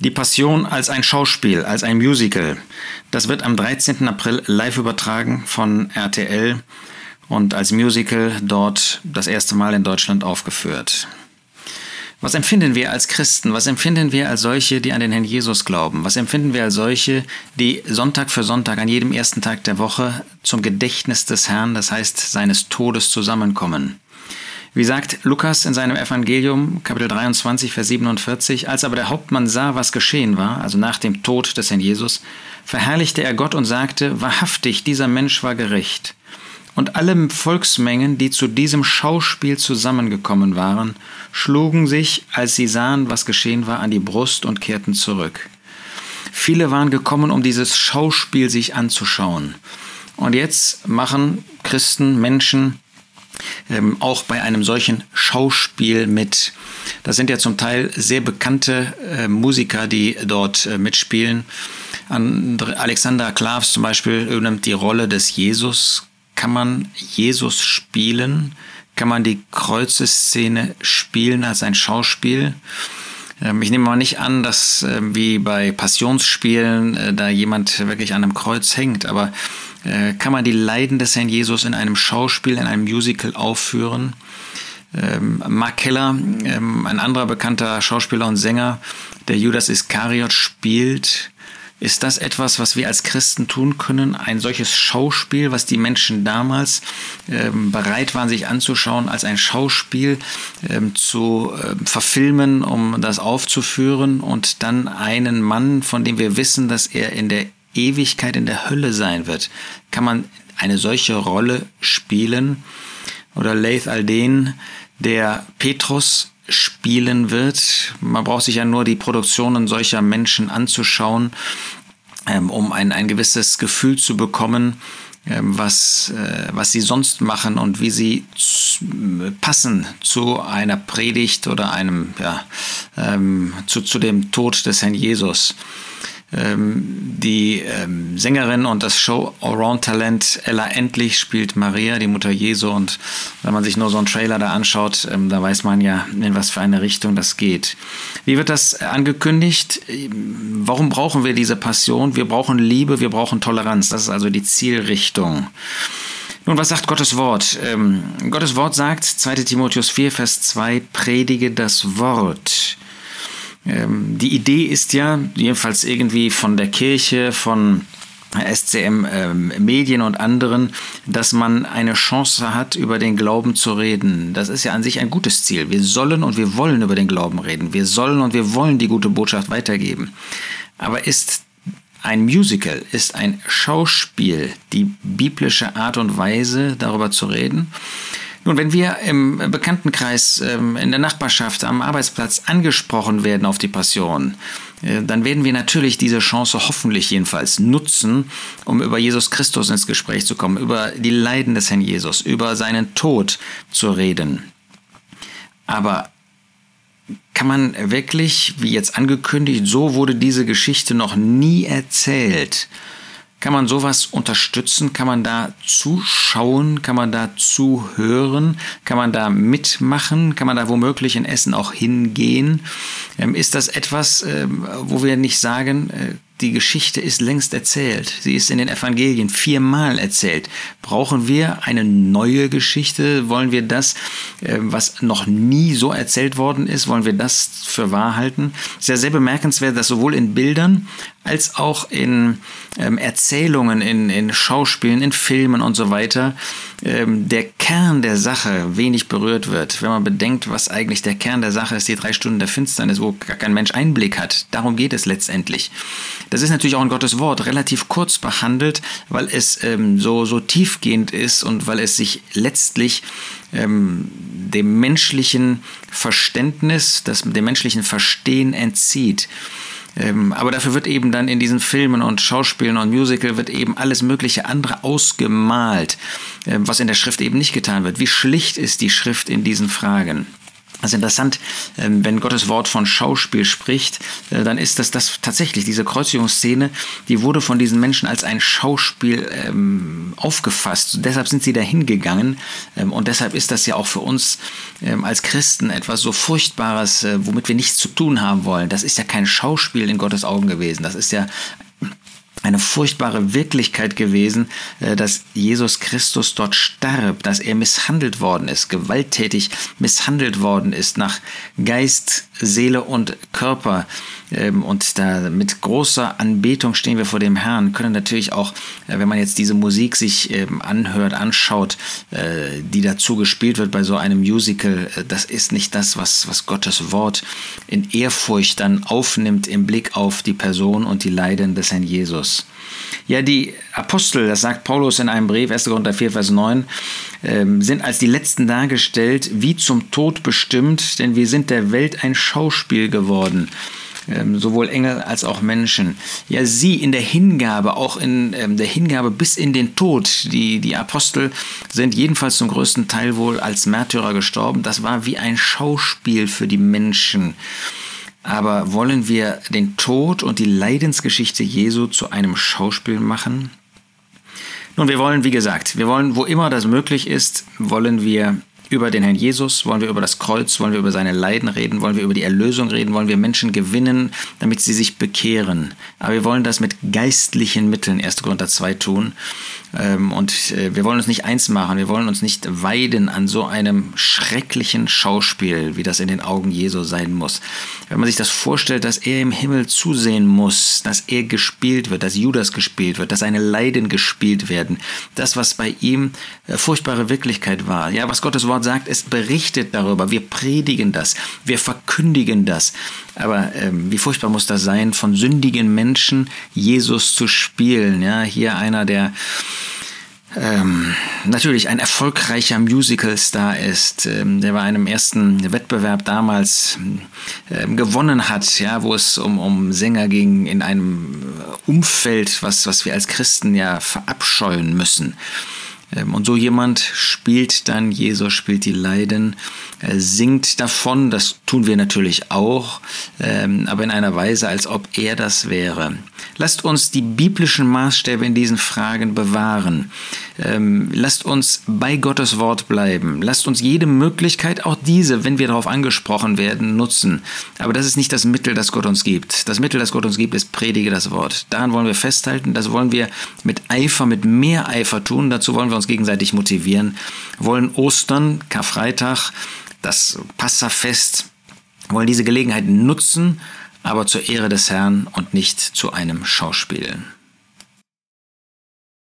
Die Passion als ein Schauspiel, als ein Musical. Das wird am 13. April live übertragen von RTL und als Musical dort das erste Mal in Deutschland aufgeführt. Was empfinden wir als Christen? Was empfinden wir als solche, die an den Herrn Jesus glauben? Was empfinden wir als solche, die Sonntag für Sonntag an jedem ersten Tag der Woche zum Gedächtnis des Herrn, das heißt seines Todes, zusammenkommen? Wie sagt Lukas in seinem Evangelium, Kapitel 23, Vers 47, als aber der Hauptmann sah, was geschehen war, also nach dem Tod des Herrn Jesus, verherrlichte er Gott und sagte, wahrhaftig, dieser Mensch war gerecht. Und alle Volksmengen, die zu diesem Schauspiel zusammengekommen waren, schlugen sich, als sie sahen, was geschehen war, an die Brust und kehrten zurück. Viele waren gekommen, um dieses Schauspiel sich anzuschauen. Und jetzt machen Christen, Menschen, ähm, auch bei einem solchen Schauspiel mit. Das sind ja zum Teil sehr bekannte äh, Musiker, die dort äh, mitspielen. Alexander Klavs zum Beispiel übernimmt die Rolle des Jesus. Kann man Jesus spielen? Kann man die Kreuzeszene spielen als ein Schauspiel? Ähm, ich nehme mal nicht an, dass äh, wie bei Passionsspielen äh, da jemand wirklich an einem Kreuz hängt, aber kann man die Leiden des Herrn Jesus in einem Schauspiel, in einem Musical aufführen? Ähm, Mark Keller, ähm, ein anderer bekannter Schauspieler und Sänger, der Judas Iskariot spielt, ist das etwas, was wir als Christen tun können? Ein solches Schauspiel, was die Menschen damals ähm, bereit waren, sich anzuschauen, als ein Schauspiel zu äh, verfilmen, um das aufzuführen und dann einen Mann, von dem wir wissen, dass er in der Ewigkeit in der Hölle sein wird. Kann man eine solche Rolle spielen? Oder Leith Alden, der Petrus spielen wird. Man braucht sich ja nur die Produktionen solcher Menschen anzuschauen, ähm, um ein, ein gewisses Gefühl zu bekommen, ähm, was, äh, was sie sonst machen und wie sie passen zu einer Predigt oder einem, ja, ähm, zu, zu dem Tod des Herrn Jesus die ähm, Sängerin und das Show-Around-Talent Ella Endlich spielt Maria, die Mutter Jesu. Und wenn man sich nur so einen Trailer da anschaut, ähm, da weiß man ja, in was für eine Richtung das geht. Wie wird das angekündigt? Warum brauchen wir diese Passion? Wir brauchen Liebe, wir brauchen Toleranz. Das ist also die Zielrichtung. Nun, was sagt Gottes Wort? Ähm, Gottes Wort sagt, 2 Timotheus 4, Vers 2, predige das Wort. Ähm, die Idee ist ja, jedenfalls irgendwie von der Kirche, von SCM ähm, Medien und anderen, dass man eine Chance hat, über den Glauben zu reden. Das ist ja an sich ein gutes Ziel. Wir sollen und wir wollen über den Glauben reden. Wir sollen und wir wollen die gute Botschaft weitergeben. Aber ist ein Musical, ist ein Schauspiel die biblische Art und Weise, darüber zu reden? Nun, wenn wir im Bekanntenkreis, ähm, in der Nachbarschaft, am Arbeitsplatz angesprochen werden auf die Passion, äh, dann werden wir natürlich diese Chance hoffentlich jedenfalls nutzen, um über Jesus Christus ins Gespräch zu kommen, über die Leiden des Herrn Jesus, über seinen Tod zu reden. Aber kann man wirklich, wie jetzt angekündigt, so wurde diese Geschichte noch nie erzählt, kann man sowas unterstützen? Kann man da zuschauen? Kann man da zuhören? Kann man da mitmachen? Kann man da womöglich in Essen auch hingehen? Ähm, ist das etwas, ähm, wo wir nicht sagen, äh, die Geschichte ist längst erzählt. Sie ist in den Evangelien viermal erzählt. Brauchen wir eine neue Geschichte? Wollen wir das, äh, was noch nie so erzählt worden ist, wollen wir das für wahr halten? Es ist ja sehr bemerkenswert, dass sowohl in Bildern als auch in ähm, Erzählungen, in, in Schauspielen, in Filmen und so weiter ähm, der Kern der Sache wenig berührt wird. Wenn man bedenkt, was eigentlich der Kern der Sache ist, die drei Stunden der Finsternis, wo gar kein Mensch Einblick hat. Darum geht es letztendlich. Das ist natürlich auch in Gottes Wort relativ kurz behandelt, weil es ähm, so, so tiefgehend ist und weil es sich letztlich ähm, dem menschlichen Verständnis, das, dem menschlichen Verstehen entzieht. Ähm, aber dafür wird eben dann in diesen Filmen und Schauspielen und Musical wird eben alles mögliche andere ausgemalt, äh, was in der Schrift eben nicht getan wird. Wie schlicht ist die Schrift in diesen Fragen? Also interessant, ähm, wenn Gottes Wort von Schauspiel spricht, äh, dann ist das, das tatsächlich, diese Kreuzigungsszene, die wurde von diesen Menschen als ein Schauspiel ähm, aufgefasst. deshalb sind sie dahin gegangen ähm, und deshalb ist das ja auch für uns als Christen etwas so Furchtbares, äh, womit wir nichts zu tun haben wollen. Das ist ja kein Schauspiel in Gottes Augen gewesen. Das ist ja eine furchtbare Wirklichkeit gewesen, äh, dass Jesus Christus dort starb, dass er misshandelt worden ist, gewalttätig misshandelt worden ist nach Geist, Seele und Körper. Ähm, und da mit großer Anbetung stehen wir vor dem Herrn, können natürlich auch, äh, wenn man jetzt diese Musik sich ähm, anhört, anschaut, äh, die dazu gespielt wird bei so einem Musical, das ist nicht das, was, was Gottes Wort in Ehrfurcht dann aufnimmt im Blick auf die Person und die Leiden des Herrn Jesus. Ja, die Apostel, das sagt Paulus in einem Brief, 1. Korinther 4, Vers 9, ähm, sind als die Letzten dargestellt, wie zum Tod bestimmt, denn wir sind der Welt ein Schauspiel geworden. Ähm, sowohl Engel als auch Menschen. Ja, sie in der Hingabe, auch in ähm, der Hingabe bis in den Tod. Die, die Apostel sind jedenfalls zum größten Teil wohl als Märtyrer gestorben. Das war wie ein Schauspiel für die Menschen. Aber wollen wir den Tod und die Leidensgeschichte Jesu zu einem Schauspiel machen? Nun, wir wollen, wie gesagt, wir wollen, wo immer das möglich ist, wollen wir über den Herrn Jesus, wollen wir über das Kreuz, wollen wir über seine Leiden reden, wollen wir über die Erlösung reden, wollen wir Menschen gewinnen, damit sie sich bekehren. Aber wir wollen das mit geistlichen Mitteln, 1. Korinther 2 tun. Ähm, und äh, wir wollen uns nicht eins machen, wir wollen uns nicht weiden an so einem schrecklichen Schauspiel, wie das in den Augen Jesu sein muss. Wenn man sich das vorstellt, dass er im Himmel zusehen muss, dass er gespielt wird, dass Judas gespielt wird, dass seine Leiden gespielt werden, das, was bei ihm äh, furchtbare Wirklichkeit war, ja, was Gottes Wort sagt, es berichtet darüber, wir predigen das, wir verkündigen das. Aber ähm, wie furchtbar muss das sein, von sündigen Menschen Jesus zu spielen? Ja, hier einer, der ähm, natürlich ein erfolgreicher Musical-Star ist, ähm, der bei einem ersten Wettbewerb damals ähm, gewonnen hat, ja, wo es um, um Sänger ging in einem Umfeld, was, was wir als Christen ja verabscheuen müssen. Ähm, und so jemand spielt dann, Jesus spielt die Leiden, singt davon, das tun wir natürlich auch, ähm, aber in einer Weise, als ob er das wäre. Lasst uns die biblischen Maßstäbe in diesen Fragen bewahren. Ähm, lasst uns bei Gottes Wort bleiben. Lasst uns jede Möglichkeit, auch diese, wenn wir darauf angesprochen werden, nutzen. Aber das ist nicht das Mittel, das Gott uns gibt. Das Mittel, das Gott uns gibt, ist predige das Wort. Daran wollen wir festhalten. Das wollen wir mit Eifer, mit mehr Eifer tun. Dazu wollen wir uns gegenseitig motivieren. Wollen Ostern, Karfreitag, das Passafest, wollen diese Gelegenheit nutzen, aber zur Ehre des Herrn und nicht zu einem Schauspiel.